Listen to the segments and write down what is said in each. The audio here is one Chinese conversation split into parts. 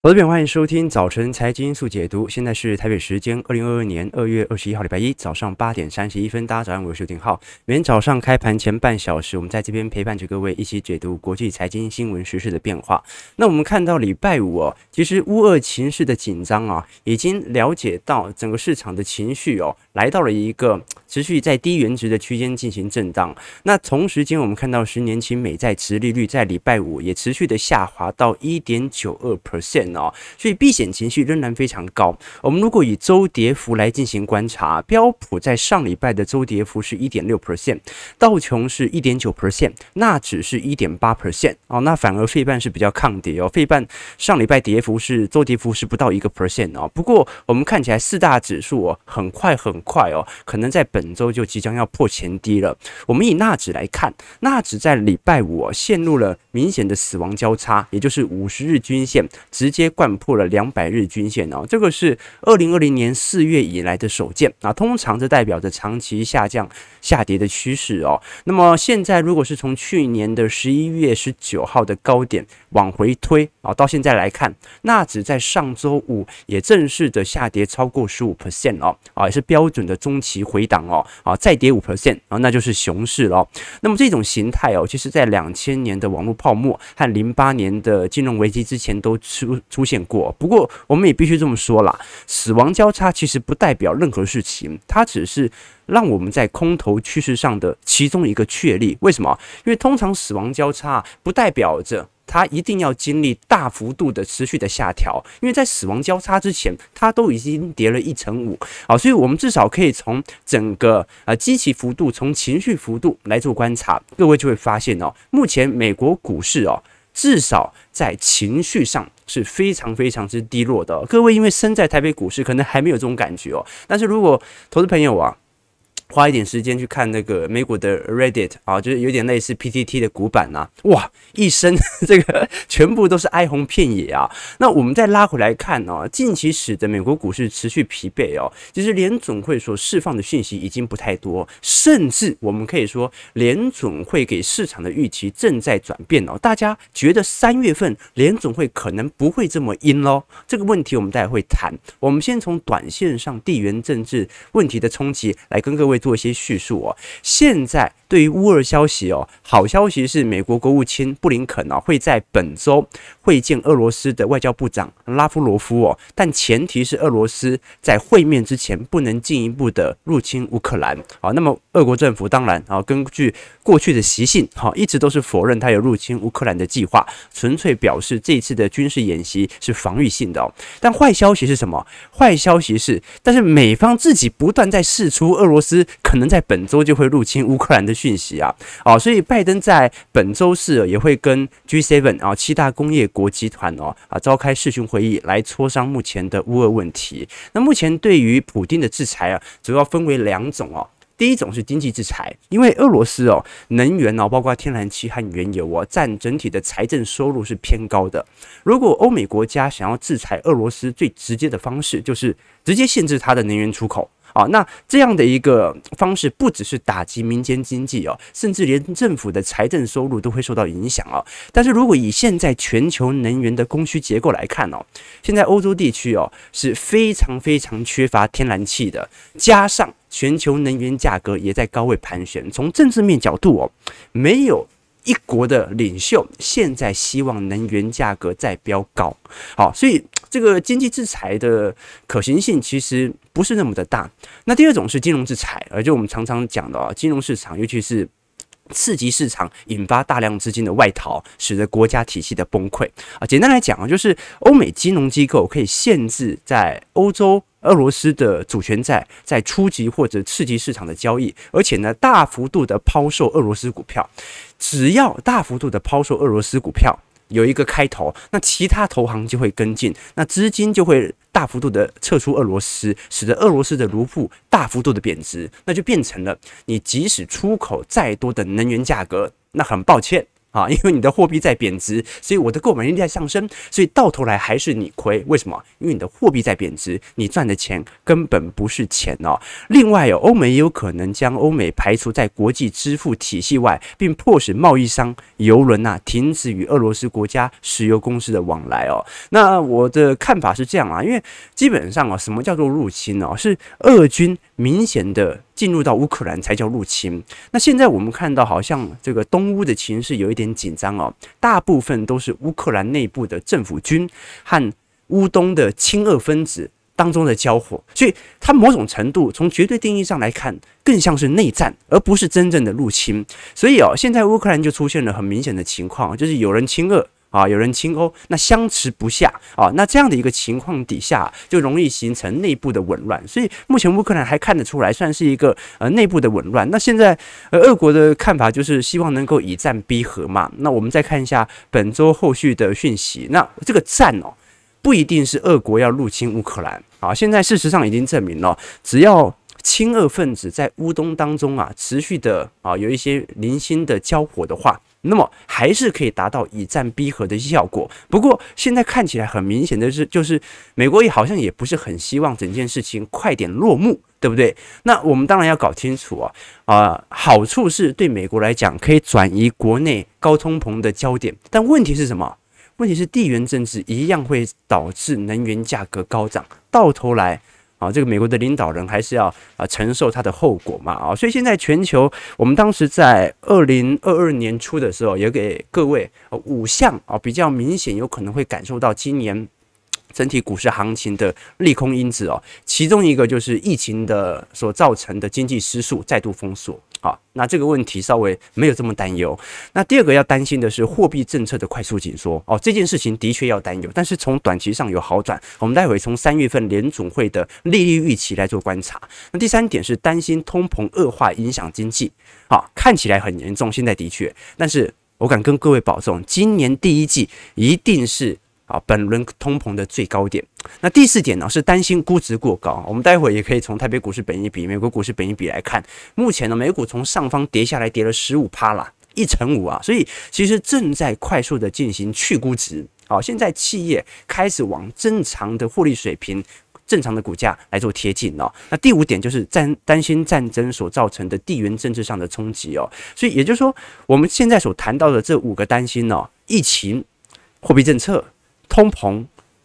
各位欢迎收听早晨财经速解读。现在是台北时间二零二二年二月二十一号礼拜一早上八点三十一分。大家早上好，我是丁浩。每天早上开盘前半小时，我们在这边陪伴着各位一起解读国际财经新闻时事的变化。那我们看到礼拜五哦，其实乌俄情势的紧张啊，已经了解到整个市场的情绪哦，来到了一个持续在低原值的区间进行震荡。那同时间，我们看到十年期美债殖利率在礼拜五也持续的下滑到一点九二 percent。哦，所以避险情绪仍然非常高。我们如果以周跌幅来进行观察，标普在上礼拜的周跌幅是一点六 percent，道琼是一点九 percent，纳指是一点八 percent。哦，那反而费半是比较抗跌哦，费半上礼拜跌幅是周跌幅是不到一个 percent 哦。不过我们看起来四大指数哦，很快很快哦，可能在本周就即将要破前低了。我们以纳指来看，纳指在礼拜五哦，陷入了明显的死亡交叉，也就是五十日均线直接。接贯破了两百日均线哦，这个是二零二零年四月以来的首见啊。通常这代表着长期下降、下跌的趋势哦。那么现在如果是从去年的十一月十九号的高点往回推啊，到现在来看，纳指在上周五也正式的下跌超过十五 percent 哦，啊，也是标准的中期回档哦，啊，再跌五 percent 啊，那就是熊市了。那么这种形态哦，其实在两千年的网络泡沫和零八年的金融危机之前都出。出现过，不过我们也必须这么说啦，死亡交叉其实不代表任何事情，它只是让我们在空头趋势上的其中一个确立。为什么？因为通常死亡交叉不代表着它一定要经历大幅度的持续的下调，因为在死亡交叉之前，它都已经跌了一成五啊，所以我们至少可以从整个呃基期幅度、从情绪幅度来做观察，各位就会发现哦，目前美国股市哦。至少在情绪上是非常非常之低落的。各位，因为身在台北股市，可能还没有这种感觉哦。但是如果投资朋友啊，花一点时间去看那个美股的 Reddit 啊，就是有点类似 PTT 的股版呐，哇，一身 这个全部都是哀鸿遍野啊。那我们再拉回来看哦，近期使得美国股市持续疲惫哦，其实联总会所释放的讯息已经不太多，甚至我们可以说联总会给市场的预期正在转变哦。大家觉得三月份联总会可能不会这么阴喽？这个问题我们待会会谈。我们先从短线上地缘政治问题的冲击来跟各位。做一些叙述哦。现在对于乌俄消息哦，好消息是美国国务卿布林肯哦会在本周会见俄罗斯的外交部长拉夫罗夫哦，但前提是俄罗斯在会面之前不能进一步的入侵乌克兰啊。那么俄国政府当然啊，根据过去的习性哈，一直都是否认他有入侵乌克兰的计划，纯粹表示这次的军事演习是防御性的哦。但坏消息是什么？坏消息是，但是美方自己不断在试出俄罗斯。可能在本周就会入侵乌克兰的讯息啊，哦，所以拜登在本周四也会跟 G7 啊七大工业国集团哦啊召开视讯会议来磋商目前的乌俄问题。那目前对于普丁的制裁啊，主要分为两种哦。第一种是经济制裁，因为俄罗斯哦能源哦包括天然气和原油哦占整体的财政收入是偏高的。如果欧美国家想要制裁俄罗斯，最直接的方式就是直接限制它的能源出口。啊，那这样的一个方式不只是打击民间经济哦，甚至连政府的财政收入都会受到影响哦。但是如果以现在全球能源的供需结构来看哦，现在欧洲地区哦是非常非常缺乏天然气的，加上全球能源价格也在高位盘旋。从政治面角度哦，没有一国的领袖现在希望能源价格再飙高。好，所以。这个经济制裁的可行性其实不是那么的大。那第二种是金融制裁，而就我们常常讲的啊，金融市场尤其是刺激市场，引发大量资金的外逃，使得国家体系的崩溃啊。简单来讲啊，就是欧美金融机构可以限制在欧洲俄罗斯的主权债在初级或者次级市场的交易，而且呢，大幅度的抛售俄罗斯股票。只要大幅度的抛售俄罗斯股票。有一个开头，那其他投行就会跟进，那资金就会大幅度的撤出俄罗斯，使得俄罗斯的卢布大幅度的贬值，那就变成了你即使出口再多的能源价格，那很抱歉，啊，因为你的货币在贬值，所以我的购买力在上升，所以到头来还是你亏。为什么？因为你的货币在贬值，你赚的钱根本不是钱哦。另外哦，欧美也有可能将欧美排除在国际支付体系外，并迫使贸易商、邮轮呐停止与俄罗斯国家石油公司的往来哦。那我的看法是这样啊，因为基本上啊，什么叫做入侵呢？是俄军明显的进入到乌克兰才叫入侵。那现在我们看到，好像这个东乌的情势有一点紧张哦，大部分都是乌克兰内部的政府军和乌东的亲俄分子当中的交火，所以它某种程度从绝对定义上来看，更像是内战，而不是真正的入侵。所以哦，现在乌克兰就出现了很明显的情况，就是有人亲俄。啊，有人亲欧，那相持不下啊，那这样的一个情况底下，就容易形成内部的紊乱。所以目前乌克兰还看得出来，算是一个呃内部的紊乱。那现在呃，俄国的看法就是希望能够以战逼和嘛。那我们再看一下本周后续的讯息。那这个战哦，不一定是俄国要入侵乌克兰啊。现在事实上已经证明了，只要亲俄分子在乌东当中啊，持续的啊有一些零星的交火的话。那么还是可以达到以战逼和的效果。不过现在看起来很明显的是，就是美国也好像也不是很希望整件事情快点落幕，对不对？那我们当然要搞清楚啊啊，好处是对美国来讲可以转移国内高通膨的焦点，但问题是什么？问题是地缘政治一样会导致能源价格高涨，到头来。啊，这个美国的领导人还是要啊承受他的后果嘛啊，所以现在全球，我们当时在二零二二年初的时候，也给各位五项啊比较明显有可能会感受到今年整体股市行情的利空因子哦，其中一个就是疫情的所造成的经济失速，再度封锁。好，那这个问题稍微没有这么担忧。那第二个要担心的是货币政策的快速紧缩哦，这件事情的确要担忧，但是从短期上有好转。我们待会从三月份联总会的利率预期来做观察。那第三点是担心通膨恶化影响经济，好，看起来很严重，现在的确，但是我敢跟各位保证，今年第一季一定是。啊，本轮通膨的最高点。那第四点呢，是担心估值过高。我们待会也可以从台北股市本益比、美国股市本益比来看。目前呢，美股从上方跌下来，跌了十五趴了，一成五啊。所以其实正在快速的进行去估值。好，现在企业开始往正常的获利水平、正常的股价来做贴近哦。那第五点就是担担心战争所造成的地缘政治上的冲击哦。所以也就是说，我们现在所谈到的这五个担心哦，疫情、货币政策。通膨、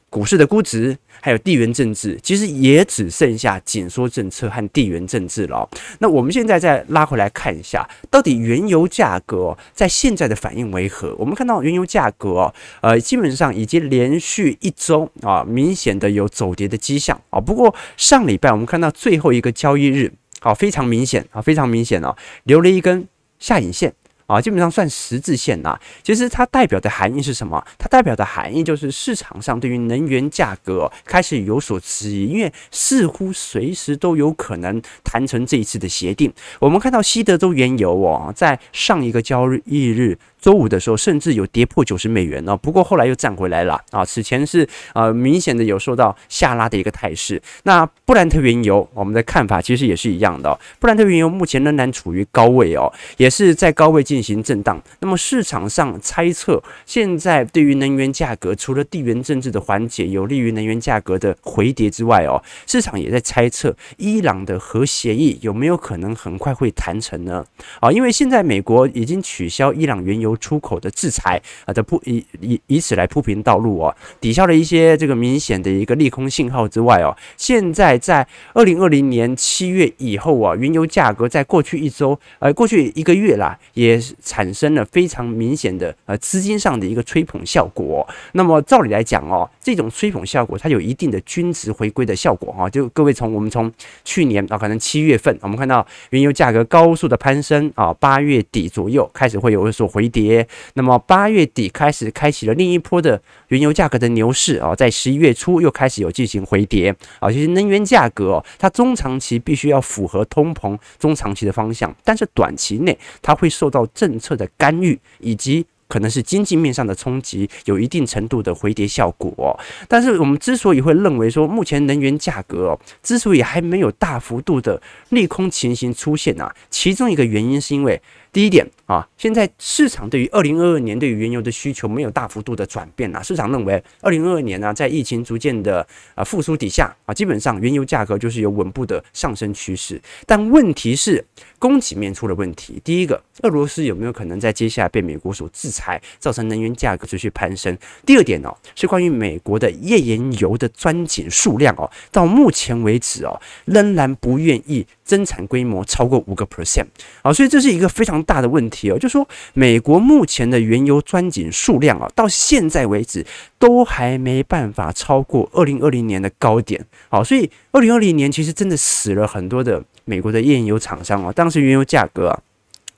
股市的估值，还有地缘政治，其实也只剩下紧缩政策和地缘政治了。那我们现在再拉回来看一下，到底原油价格在现在的反应为何？我们看到原油价格，呃，基本上已经连续一周啊，明显的有走跌的迹象啊。不过上礼拜我们看到最后一个交易日，啊，非常明显啊，非常明显哦，留了一根下影线。啊，基本上算十字线呐。其实它代表的含义是什么？它代表的含义就是市场上对于能源价格开始有所质疑，因为似乎随时都有可能谈成这一次的协定。我们看到西德州原油哦，在上一个交易日。周五的时候，甚至有跌破九十美元哦，不过后来又站回来了啊。此前是呃明显的有受到下拉的一个态势。那布兰特原油，我们的看法其实也是一样的。布兰特原油目前仍然处于高位哦，也是在高位进行震荡。那么市场上猜测，现在对于能源价格，除了地缘政治的缓解有利于能源价格的回跌之外哦，市场也在猜测伊朗的核协议有没有可能很快会谈成呢？啊，因为现在美国已经取消伊朗原油。出口的制裁啊，的铺以以以此来铺平道路哦，抵消了一些这个明显的一个利空信号之外哦，现在在二零二零年七月以后啊，原油价格在过去一周呃过去一个月啦，也产生了非常明显的呃资金上的一个吹捧效果。那么照理来讲哦，这种吹捧效果它有一定的均值回归的效果哈。就各位从我们从去年啊，可能七月份我们看到原油价格高速的攀升啊，八月底左右开始会有所回跌。跌那么八月底开始开启了另一波的原油价格的牛市啊，在十一月初又开始有进行回跌啊。其实能源价格哦，它中长期必须要符合通膨中长期的方向，但是短期内它会受到政策的干预以及可能是经济面上的冲击，有一定程度的回跌效果。但是我们之所以会认为说，目前能源价格哦，之所以还没有大幅度的利空情形出现啊，其中一个原因是因为。第一点啊，现在市场对于二零二二年对于原油的需求没有大幅度的转变啊，市场认为二零二二年呢，在疫情逐渐的啊复苏底下啊，基本上原油价格就是有稳步的上升趋势。但问题是供给面出了问题。第一个，俄罗斯有没有可能在接下来被美国所制裁，造成能源价格持续攀升？第二点哦，是关于美国的页岩油的钻井数量哦，到目前为止哦，仍然不愿意增产规模超过五个 percent 啊，所以这是一个非常大的问题哦。就说美国目前的原油钻井数量啊，到现在为止都还没办法超过二零二零年的高点。好，所以二零二零年其实真的死了很多的美国的页岩油厂商啊。当时原油价格啊，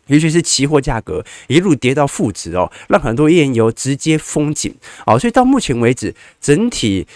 尤其是期货价格一路跌到负值哦，让很多页岩油直接封井。哦，所以到目前为止，整体。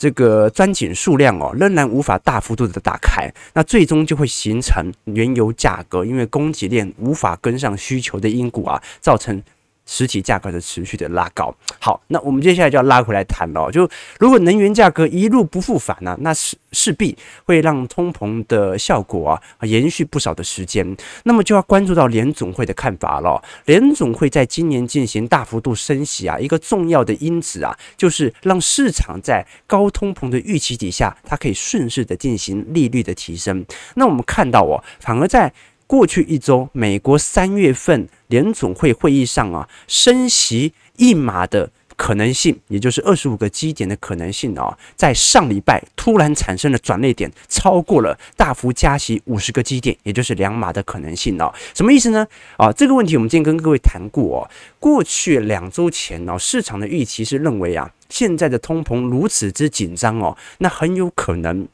这个钻井数量哦，仍然无法大幅度的打开，那最终就会形成原油价格因为供给链无法跟上需求的因果啊，造成。实体价格的持续的拉高，好，那我们接下来就要拉回来谈了。就如果能源价格一路不复返呢，那势势必会让通膨的效果啊延续不少的时间。那么就要关注到联总会的看法了。联总会在今年进行大幅度升息啊，一个重要的因子啊，就是让市场在高通膨的预期底下，它可以顺势的进行利率的提升。那我们看到哦，反而在过去一周，美国三月份联总会会议上啊，升息一码的可能性，也就是二十五个基点的可能性啊，在上礼拜突然产生了转捩点，超过了大幅加息五十个基点，也就是两码的可能性哦。什么意思呢？啊，这个问题我们今天跟各位谈过哦。过去两周前哦，市场的预期是认为啊，现在的通膨如此之紧张哦，那很有可能。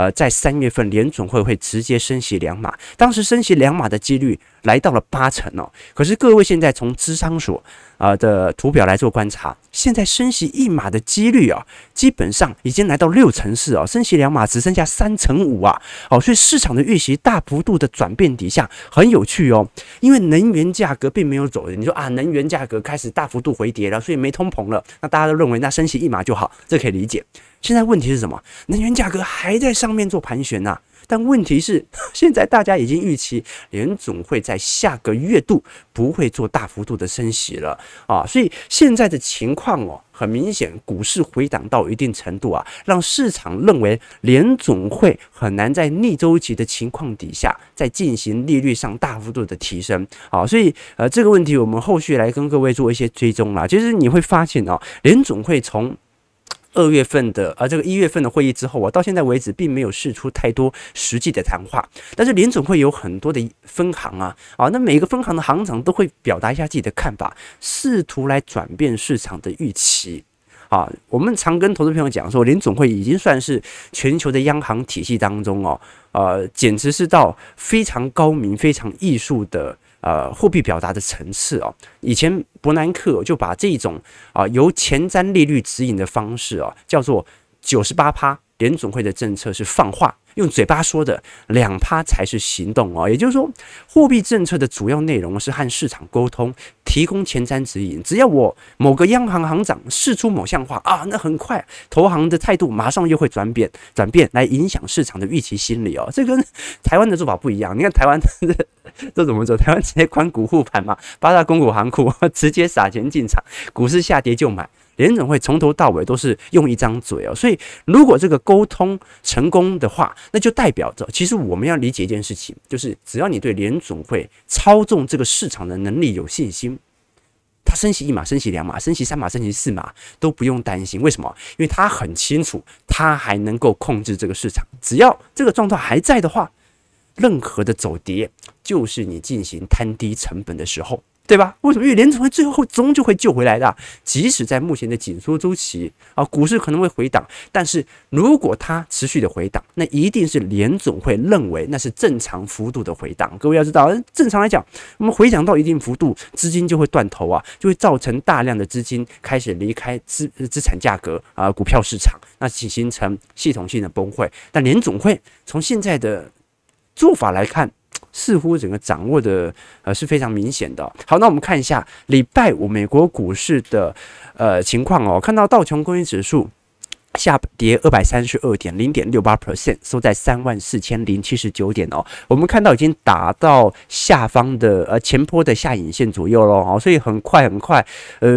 呃，在三月份联总会会直接升息两码，当时升息两码的几率来到了八成哦。可是各位现在从芝商所啊的图表来做观察，现在升息一码的几率啊，基本上已经来到六成四哦，升息两码只剩下三成五啊。哦，所以市场的预期大幅度的转变底下很有趣哦，因为能源价格并没有走，你说啊，能源价格开始大幅度回跌了，所以没通膨了，那大家都认为那升息一码就好，这可以理解。现在问题是什么？能源价格还在上面做盘旋呐，但问题是，现在大家已经预期联总会在下个月度不会做大幅度的升息了啊，所以现在的情况哦，很明显，股市回档到一定程度啊，让市场认为联总会很难在逆周期的情况底下再进行利率上大幅度的提升啊，所以呃，这个问题我们后续来跟各位做一些追踪啦。其实你会发现哦，联总会从二月份的，呃，这个一月份的会议之后我，到现在为止并没有释出太多实际的谈话。但是联总会有很多的分行啊，啊，那每个分行的行长都会表达一下自己的看法，试图来转变市场的预期。啊，我们常跟投资朋友讲说，联总会已经算是全球的央行体系当中哦，呃，简直是到非常高明、非常艺术的。呃，货币表达的层次啊，以前伯南克就把这种啊由前瞻利率指引的方式啊，叫做九十八趴联总会的政策是放话。用嘴巴说的两趴才是行动哦，也就是说，货币政策的主要内容是和市场沟通，提供前瞻指引。只要我某个央行行长释出某项话啊，那很快投行的态度马上又会转变，转变来影响市场的预期心理哦。这跟台湾的做法不一样。你看台湾这这怎么做？台湾直接关股护盘嘛，八大公股行库 直接撒钱进场，股市下跌就买。联总会从头到尾都是用一张嘴哦，所以如果这个沟通成功的话，那就代表着，其实我们要理解一件事情，就是只要你对联总会操纵这个市场的能力有信心，他升息一码、升息两码、升息三码、升息四码都不用担心。为什么？因为他很清楚，他还能够控制这个市场。只要这个状态还在的话，任何的走跌就是你进行摊低成本的时候。对吧？为什么？因为联总会最后终究会救回来的。即使在目前的紧缩周期啊，股市可能会回档，但是如果它持续的回档，那一定是联总会认为那是正常幅度的回档。各位要知道，正常来讲，我们回档到一定幅度，资金就会断头啊，就会造成大量的资金开始离开资资产价格啊，股票市场，那形形成系统性的崩溃。但联总会从现在的做法来看。似乎整个掌握的呃是非常明显的。好，那我们看一下礼拜五美国股市的呃情况哦。看到道琼工业指数下跌二百三十二点零点六八 percent，收在三万四千零七十九点哦。我们看到已经打到下方的呃前坡的下影线左右了哦，所以很快很快，呃，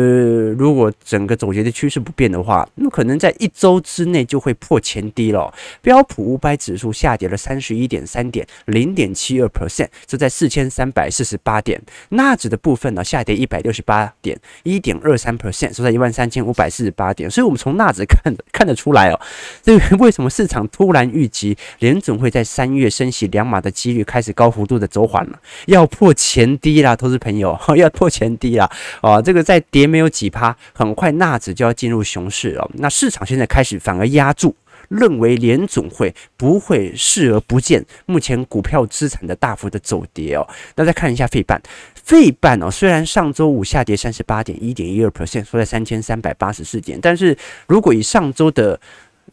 如果整个总结的趋势不变的话，那么可能在一周之内就会破前低了。标普五百指数下跌了三十一点三点零点七二 percent，收在四千三百四十八点。纳指的部分呢，下跌一百六十八点一点二三 percent，收在一万三千五百四十八点。所以我们从纳指看的看。看得出来哦，这个 为什么市场突然预期联总会在三月升息两码的几率开始高幅度的走缓了，要破前低啦，投资朋友 要破前低啦啊！这个再跌没有几趴，很快纳指就要进入熊市了。那市场现在开始反而压住，认为联总会不会视而不见目前股票资产的大幅的走跌哦。那再看一下费半。费半哦，虽然上周五下跌三十八点一点一二 percent，收在三千三百八十四点，但是如果以上周的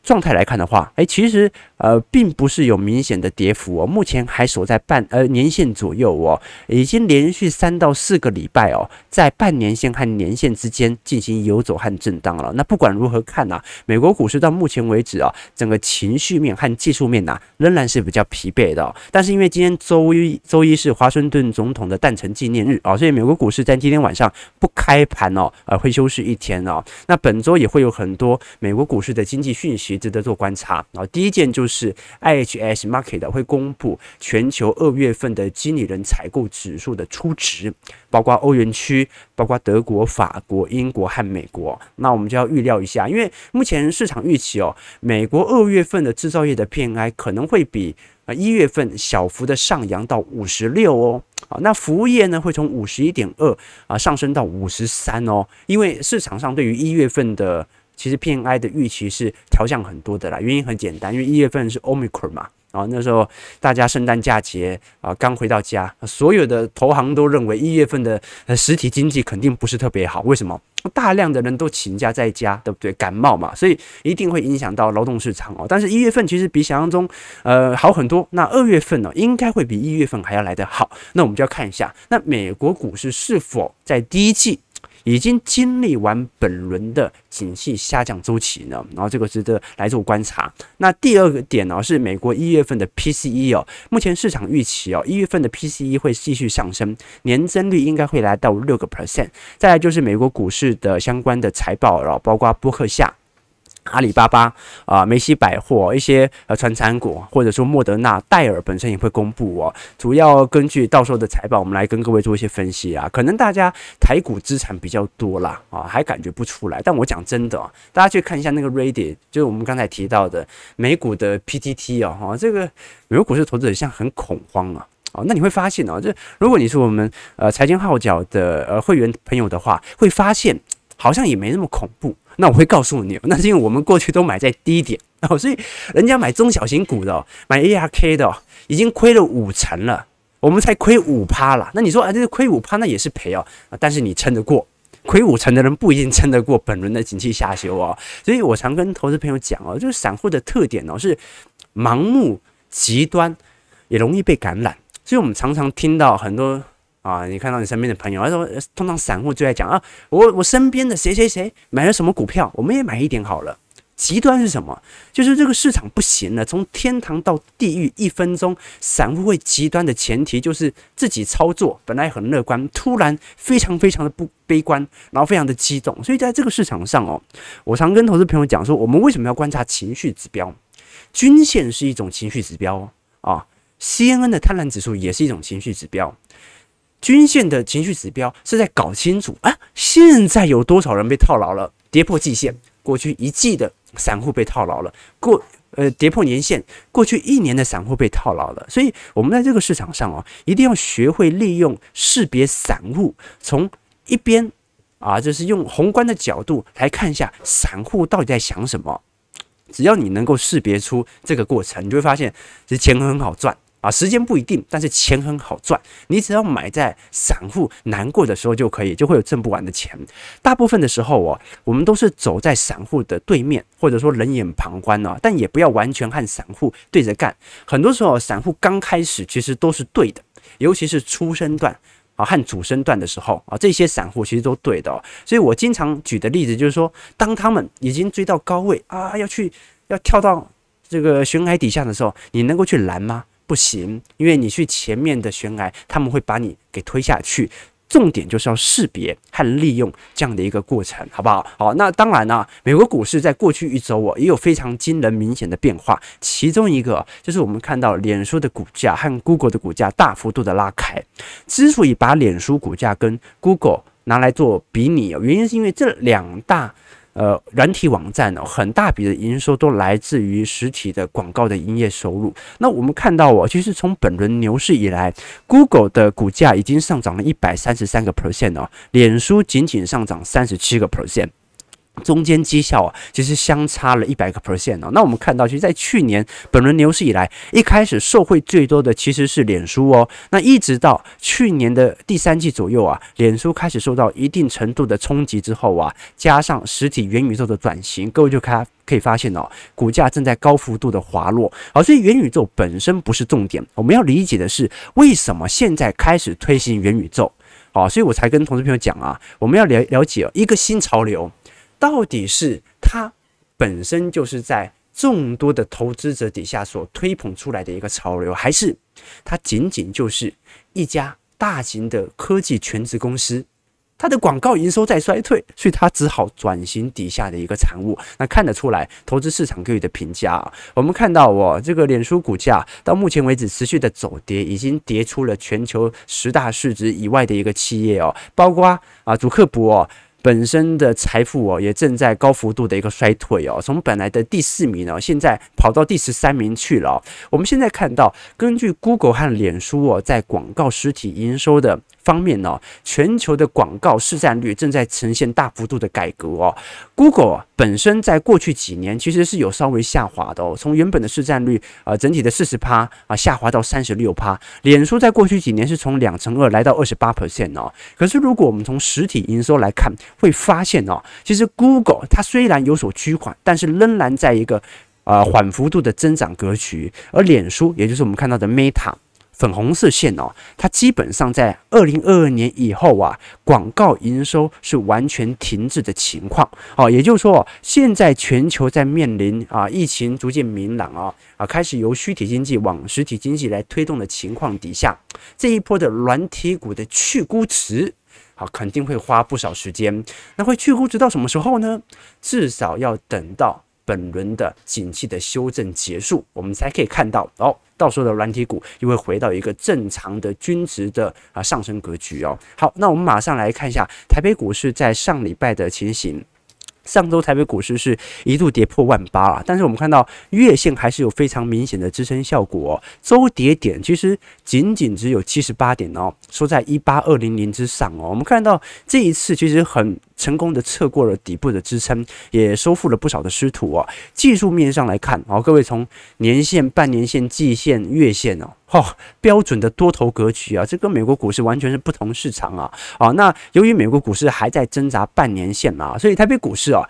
状态来看的话，诶，其实呃，并不是有明显的跌幅哦，目前还守在半呃年线左右哦，已经连续三到四个礼拜哦，在半年线和年线之间进行游走和震荡了。那不管如何看呐、美国股市到目前为止啊，整个情绪面和技术面呐、仍然是比较疲惫的、但是因为今天周一周一是华盛顿总统的诞辰纪念日啊、所以美国股市在今天晚上不开盘哦，呃，会休市一天哦。那本周也会有很多美国股市的经济讯息。值得做观察。然后第一件就是 IHS Markit 会公布全球二月份的经理人采购指数的初值，包括欧元区、包括德国、法国、英国和美国。那我们就要预料一下，因为目前市场预期哦，美国二月份的制造业的 PMI 可能会比啊一月份小幅的上扬到五十六哦。啊，那服务业呢会从五十一点二啊上升到五十三哦，因为市场上对于一月份的其实 P N I 的预期是调降很多的啦，原因很简单，因为一月份是 Omicron 嘛，啊那时候大家圣诞假节啊刚回到家，所有的投行都认为一月份的实体经济肯定不是特别好，为什么？大量的人都请假在家，对不对？感冒嘛，所以一定会影响到劳动市场哦。但是一月份其实比想象中呃好很多，那二月份呢应该会比一月份还要来得好，那我们就要看一下，那美国股市是否在第一季。已经经历完本轮的景气下降周期呢，然后这个值得来做观察。那第二个点呢，是美国一月份的 PCE 哦，目前市场预期哦，一月份的 PCE 会继续上升，年增率应该会来到六个 percent。再来就是美国股市的相关的财报，然后包括波克夏。阿里巴巴啊，梅西百货一些呃传产股，或者说莫德纳、戴尔本身也会公布哦。主要根据到时候的财报，我们来跟各位做一些分析啊。可能大家台股资产比较多啦啊，还感觉不出来。但我讲真的啊，大家去看一下那个 Reddit，就是我们刚才提到的美股的 PTT 哦，哈，这个美国股市投资者像很恐慌啊。哦，那你会发现哦，这如果你是我们呃财经号角的呃会员朋友的话，会发现好像也没那么恐怖。那我会告诉你，那是因为我们过去都买在低点哦，所以人家买中小型股的，买 ARK 的，已经亏了五成了，我们才亏五趴了。那你说啊，这个亏五趴那也是赔哦，但是你撑得过，亏五成的人不一定撑得过本轮的景气下修哦。所以我常跟投资朋友讲哦，就是散户的特点哦是盲目极端，也容易被感染。所以我们常常听到很多。啊，你看到你身边的朋友，他说，通常散户最爱讲啊，我我身边的谁谁谁买了什么股票，我们也买一点好了。极端是什么？就是这个市场不行了，从天堂到地狱一分钟，散户会极端的前提就是自己操作本来很乐观，突然非常非常的不悲观，然后非常的激动。所以在这个市场上哦，我常跟投资朋友讲说，我们为什么要观察情绪指标？均线是一种情绪指标哦，啊，CNN 的贪婪指数也是一种情绪指标。均线的情绪指标是在搞清楚啊，现在有多少人被套牢了，跌破季线，过去一季的散户被套牢了，过呃跌破年线，过去一年的散户被套牢了，所以我们在这个市场上哦，一定要学会利用识别散户，从一边啊，就是用宏观的角度来看一下散户到底在想什么，只要你能够识别出这个过程，你就会发现这钱很好赚。啊，时间不一定，但是钱很好赚。你只要买在散户难过的时候就可以，就会有挣不完的钱。大部分的时候哦，我们都是走在散户的对面，或者说冷眼旁观哦。但也不要完全和散户对着干。很多时候，散户刚开始其实都是对的，尤其是初升段。啊和主升段的时候啊，这些散户其实都对的哦。所以我经常举的例子就是说，当他们已经追到高位啊，要去要跳到这个悬崖底下的时候，你能够去拦吗？不行，因为你去前面的悬崖，他们会把你给推下去。重点就是要识别和利用这样的一个过程，好不好？好，那当然呢、美国股市在过去一周哦，也有非常惊人明显的变化。其中一个就是我们看到脸书的股价和 Google 的股价大幅度的拉开。之所以把脸书股价跟 Google 拿来做比拟，原因是因为这两大。呃，软体网站呢，很大笔的营收都来自于实体的广告的营业收入。那我们看到哦，其实从本轮牛市以来，Google 的股价已经上涨了一百三十三个 percent 哦，脸书仅仅上涨三十七个 percent。中间绩效啊，其实相差了一百个 percent 哦。那我们看到，其实，在去年本轮牛市以来，一开始受惠最多的其实是脸书哦。那一直到去年的第三季左右啊，脸书开始受到一定程度的冲击之后啊，加上实体元宇宙的转型，各位就看可以发现哦，股价正在高幅度的滑落。好，所以元宇宙本身不是重点，我们要理解的是为什么现在开始推行元宇宙。好，所以我才跟同事朋友讲啊，我们要了了解一个新潮流。到底是它本身就是在众多的投资者底下所推捧出来的一个潮流，还是它仅仅就是一家大型的科技全职公司，它的广告营收在衰退，所以它只好转型底下的一个产物。那看得出来，投资市场给予的评价啊，我们看到哦，这个脸书股价到目前为止持续的走跌，已经跌出了全球十大市值以外的一个企业哦，包括啊，祖克伯哦。本身的财富哦，也正在高幅度的一个衰退哦，从本来的第四名呢，现在跑到第十三名去了。我们现在看到，根据 Google 和脸书哦，在广告实体营收的方面呢，全球的广告市占率正在呈现大幅度的改革哦。Google 本身在过去几年其实是有稍微下滑的哦，从原本的市占率啊，整体的四十趴啊，下滑到三十六趴。脸书在过去几年是从两成二来到二十八 percent 哦。可是如果我们从实体营收来看，会发现哦，其实 Google 它虽然有所趋缓，但是仍然在一个啊缓幅度的增长格局，而脸书也就是我们看到的 Meta。粉红色线哦，它基本上在二零二二年以后啊，广告营收是完全停滞的情况哦。也就是说，现在全球在面临啊疫情逐渐明朗啊啊，开始由虚体经济往实体经济来推动的情况底下，这一波的软体股的去估值，好，肯定会花不少时间。那会去估值到什么时候呢？至少要等到本轮的景气的修正结束，我们才可以看到哦。到时候的软体股又会回到一个正常的均值的啊上升格局哦。好，那我们马上来看一下台北股市在上礼拜的情形。上周台北股市是一度跌破万八啊，但是我们看到月线还是有非常明显的支撑效果。周跌点其实仅仅只有七十八点哦，收在一八二零零之上哦。我们看到这一次其实很成功的测过了底部的支撑，也收复了不少的失土哦。技术面上来看哦，各位从年线、半年线、季线、月线哦。哦，标准的多头格局啊，这跟美国股市完全是不同市场啊！啊，那由于美国股市还在挣扎半年线嘛，所以台北股市啊，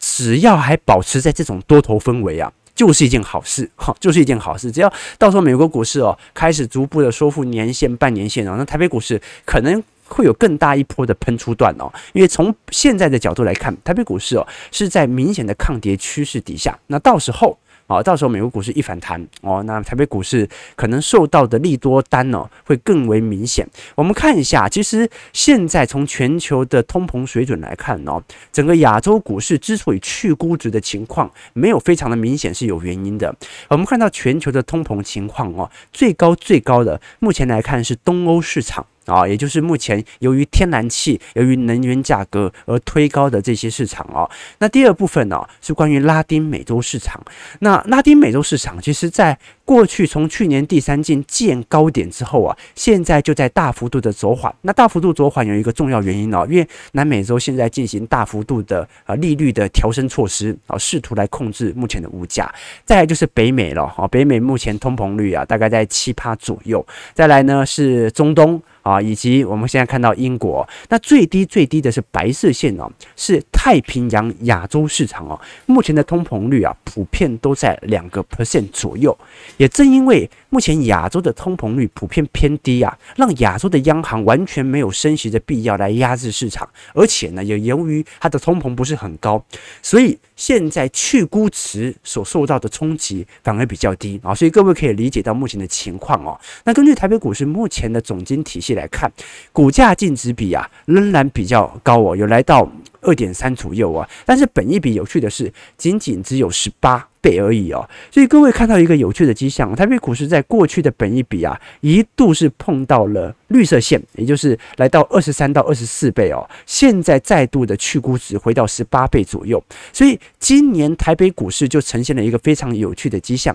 只要还保持在这种多头氛围啊，就是一件好事，哈，就是一件好事。只要到时候美国股市哦开始逐步的收复年线、半年线啊，那台北股市可能会有更大一波的喷出段哦。因为从现在的角度来看，台北股市哦是在明显的抗跌趋势底下，那到时候。好，到时候美国股市一反弹哦，那台北股市可能受到的利多单哦会更为明显。我们看一下，其实现在从全球的通膨水准来看哦，整个亚洲股市之所以去估值的情况没有非常的明显，是有原因的。我们看到全球的通膨情况哦，最高最高的目前来看是东欧市场。啊，也就是目前由于天然气、由于能源价格而推高的这些市场哦。那第二部分呢，是关于拉丁美洲市场。那拉丁美洲市场，其实在过去从去年第三季见高点之后啊，现在就在大幅度的走缓。那大幅度走缓有一个重要原因哦，因为南美洲现在进行大幅度的啊利率的调升措施啊，试图来控制目前的物价。再来就是北美了，哈，北美目前通膨率啊大概在七趴左右。再来呢是中东。啊，以及我们现在看到英国，那最低最低的是白色线哦，是太平洋亚洲市场哦，目前的通膨率啊，普遍都在两个 percent 左右。也正因为目前亚洲的通膨率普遍偏低啊，让亚洲的央行完全没有升息的必要来压制市场，而且呢，也由于它的通膨不是很高，所以现在去估值所受到的冲击反而比较低啊，所以各位可以理解到目前的情况哦。那根据台北股市目前的总经体系来看，股价净值比啊仍然比较高哦，有来到二点三左右啊。但是本一比有趣的是，仅仅只有十八倍而已哦。所以各位看到一个有趣的迹象，台北股市在过去的本一比啊，一度是碰到了绿色线，也就是来到二十三到二十四倍哦。现在再度的去估值回到十八倍左右，所以今年台北股市就呈现了一个非常有趣的迹象。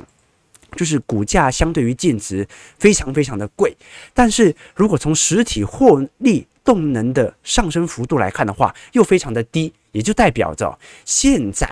就是股价相对于净值非常非常的贵，但是如果从实体获利动能的上升幅度来看的话，又非常的低，也就代表着现在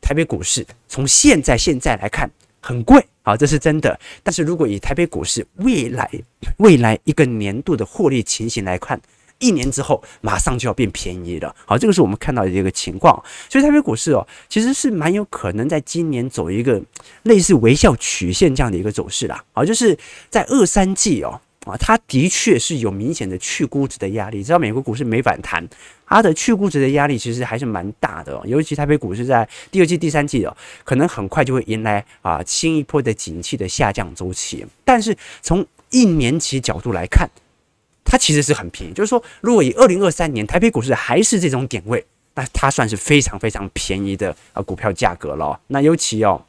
台北股市从现在现在来看很贵啊，这是真的。但是如果以台北股市未来未来一个年度的获利情形来看，一年之后，马上就要变便宜了。好，这个是我们看到的一个情况。所以台北股市哦，其实是蛮有可能在今年走一个类似微笑曲线这样的一个走势啦。好，就是在二三季哦，啊，它的确是有明显的去估值的压力。知道美国股市没反弹，它的去估值的压力其实还是蛮大的。哦尤其台北股市在第二季、第三季哦，可能很快就会迎来啊新一波的景气的下降周期。但是从一年期角度来看，它其实是很便宜，就是说，如果以二零二三年台北股市还是这种点位，那它算是非常非常便宜的啊股票价格了。那尤其哦。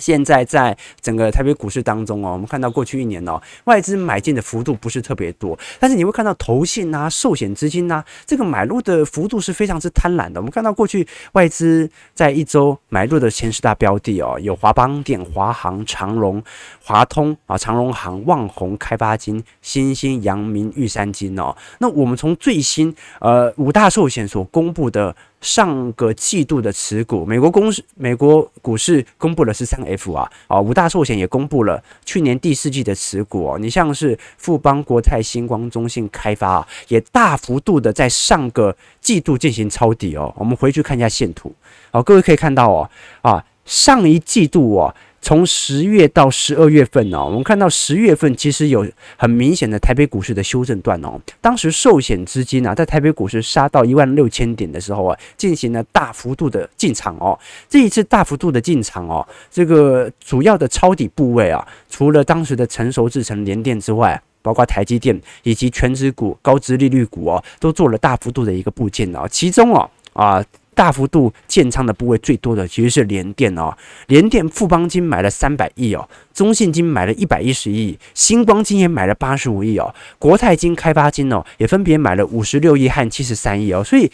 现在在整个台北股市当中哦，我们看到过去一年哦，外资买进的幅度不是特别多，但是你会看到投信啊、寿险资金呐，这个买入的幅度是非常之贪婪的。我们看到过去外资在一周买入的前十大标的哦，有华邦电、华航、长荣、华通啊、长荣航、旺宏、开发金、新兴、阳明、玉山金哦。那我们从最新呃五大寿险所公布的。上个季度的持股，美国公司、美国股市公布了十三 F 啊，啊，五大寿险也公布了去年第四季的持股哦。你像是富邦、国泰、星光、中信、开发啊，也大幅度的在上个季度进行抄底哦。我们回去看一下线图，好，各位可以看到哦，啊，上一季度哦。从十月到十二月份哦，我们看到十月份其实有很明显的台北股市的修正段哦。当时寿险资金啊，在台北股市杀到一万六千点的时候啊，进行了大幅度的进场哦。这一次大幅度的进场哦，这个主要的抄底部位啊，除了当时的成熟制成联电之外，包括台积电以及全值股、高殖利率股哦，都做了大幅度的一个部件哦。其中哦啊。大幅度建仓的部位最多的其实是联电哦，联电富邦金买了三百亿哦，中信金买了一百一十亿，新光金也买了八十五亿哦，国泰金、开发金哦也分别买了五十六亿和七十三亿哦，所以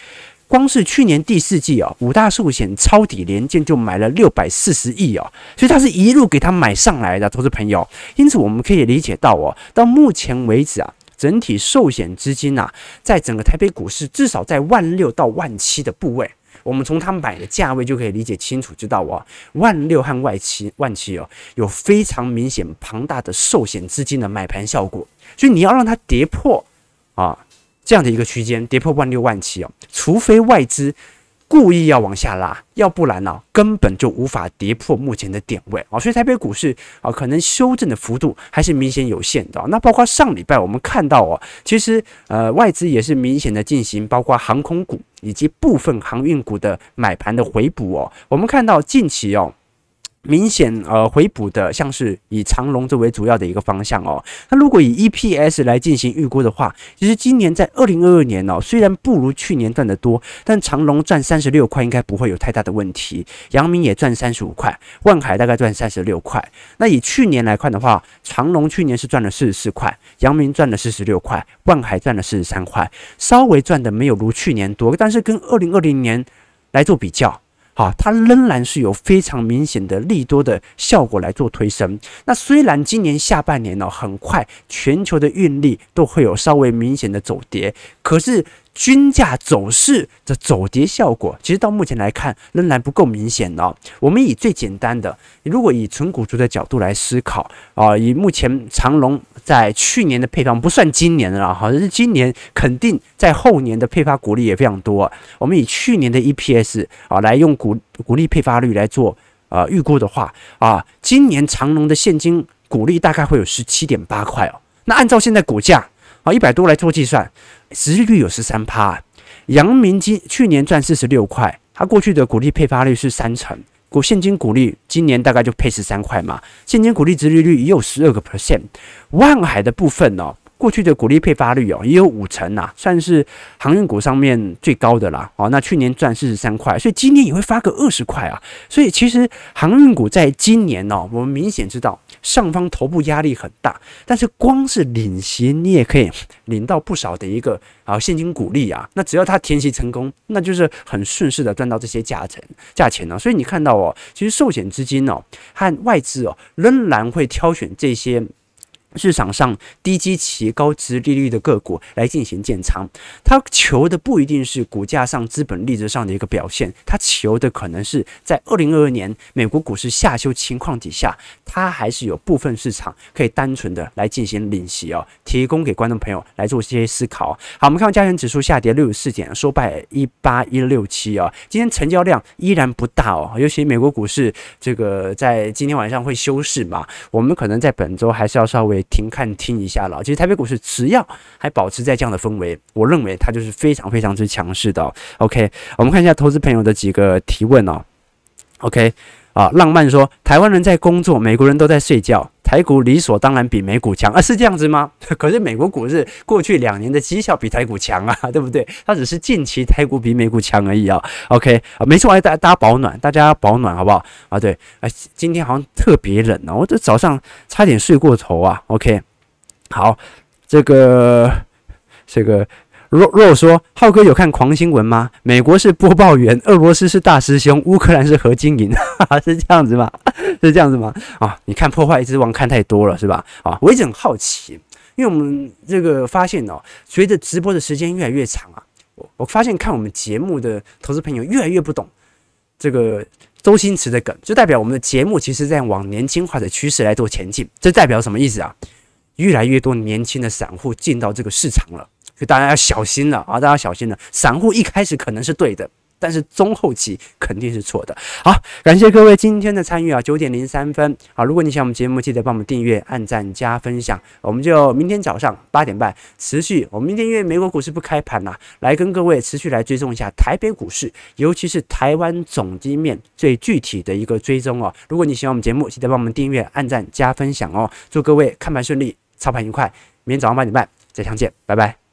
光是去年第四季哦，五大寿险抄底联电就买了六百四十亿哦，所以它是一路给它买上来的，投资朋友，因此我们可以理解到哦，到目前为止啊，整体寿险资金啊，在整个台北股市至少在万六到万七的部位。我们从他买的价位就可以理解清楚，知道哦，万六和万七万七哦，有非常明显庞大的寿险资金的买盘效果，所以你要让它跌破啊这样的一个区间，跌破万六万七哦，除非外资。故意要往下拉，要不然呢、根本就无法跌破目前的点位啊。所以台北股市啊，可能修正的幅度还是明显有限的。那包括上礼拜我们看到哦，其实呃外资也是明显的进行，包括航空股以及部分航运股的买盘的回补哦。我们看到近期哦。明显呃回补的，像是以长龙作为主要的一个方向哦。那如果以 EPS 来进行预估的话，其实今年在二零二二年哦，虽然不如去年赚得多，但长龙赚三十六块应该不会有太大的问题。阳明也赚三十五块，万海大概赚三十六块。那以去年来看的话，长龙去年是赚了四十四块，阳明赚了四十六块，万海赚了四十三块，稍微赚的没有如去年多，但是跟二零二零年来做比较。好，它仍然是有非常明显的利多的效果来做推升。那虽然今年下半年呢，很快全球的运力都会有稍微明显的走跌，可是均价走势的走跌效果，其实到目前来看仍然不够明显哦。我们以最简单的，如果以存股族的角度来思考啊，以目前长隆在去年的配方不算今年的了，好像是今年肯定在后年的配发股利也非常多。我们以去年的 EPS 啊来用股股利配发率来做啊预估的话啊，今年长隆的现金股利大概会有十七点八块哦。那按照现在股价啊一百多来做计算。殖利率有十三趴，阳明今去年赚四十六块，它过去的股利配发率是三成，股现金股利今年大概就配十三块嘛，现金股利殖利率也有十二个 percent，万海的部分哦。过去的股利配发率哦，也有五成呐，算是航运股上面最高的啦。哦，那去年赚四十三块，所以今年也会发个二十块啊。所以其实航运股在今年哦，我们明显知道上方头部压力很大，但是光是领息你也可以 领到不少的一个啊现金股利啊。那只要他填息成功，那就是很顺势的赚到这些价钱价钱呢。所以你看到哦，其实寿险资金哦和外资哦仍然会挑选这些。市场上低基期、高值利率的个股来进行建仓，它求的不一定是股价上、资本利得上的一个表现，它求的可能是在二零二二年美国股市下修情况底下，它还是有部分市场可以单纯的来进行领息哦，提供给观众朋友来做这些思考。好，我们看到加权指数下跌六十四点，收败一八一六七啊，今天成交量依然不大哦，尤其美国股市这个在今天晚上会休市嘛，我们可能在本周还是要稍微。停看听一下了，其实台北股市只要还保持在这样的氛围，我认为它就是非常非常之强势的。OK，我们看一下投资朋友的几个提问哦。OK，啊，浪漫说台湾人在工作，美国人都在睡觉，台股理所当然比美股强啊，是这样子吗？可是美国股市过去两年的绩效比台股强啊，对不对？它只是近期台股比美股强而已啊。OK，啊，没错，大大家保暖，大家保暖好不好？啊，对，啊，今天好像特别冷啊，我这早上差点睡过头啊。OK，好，这个这个。若若说浩哥有看狂新闻吗？美国是播报员，俄罗斯是大师兄，乌克兰是何金银，是这样子吗？是这样子吗？啊，你看破坏之王看太多了是吧？啊，我一直很好奇，因为我们这个发现哦，随着直播的时间越来越长啊，我我发现看我们节目的投资朋友越来越不懂这个周星驰的梗，就代表我们的节目其实在往年轻化的趋势来做前进，这代表什么意思啊？越来越多年轻的散户进到这个市场了。所以大家要小心了啊！大家小心了。散户一开始可能是对的，但是中后期肯定是错的。好，感谢各位今天的参与啊！九点零三分。好，如果你喜欢我们节目，记得帮我们订阅、按赞、加分享。我们就明天早上八点半持续。我们明天因为美国股市不开盘呐、来跟各位持续来追踪一下台北股市，尤其是台湾总基面最具体的一个追踪哦。如果你喜欢我们节目，记得帮我们订阅、按赞、加分享哦。祝各位看盘顺利，操盘愉快。明天早上八点半再相见，拜拜。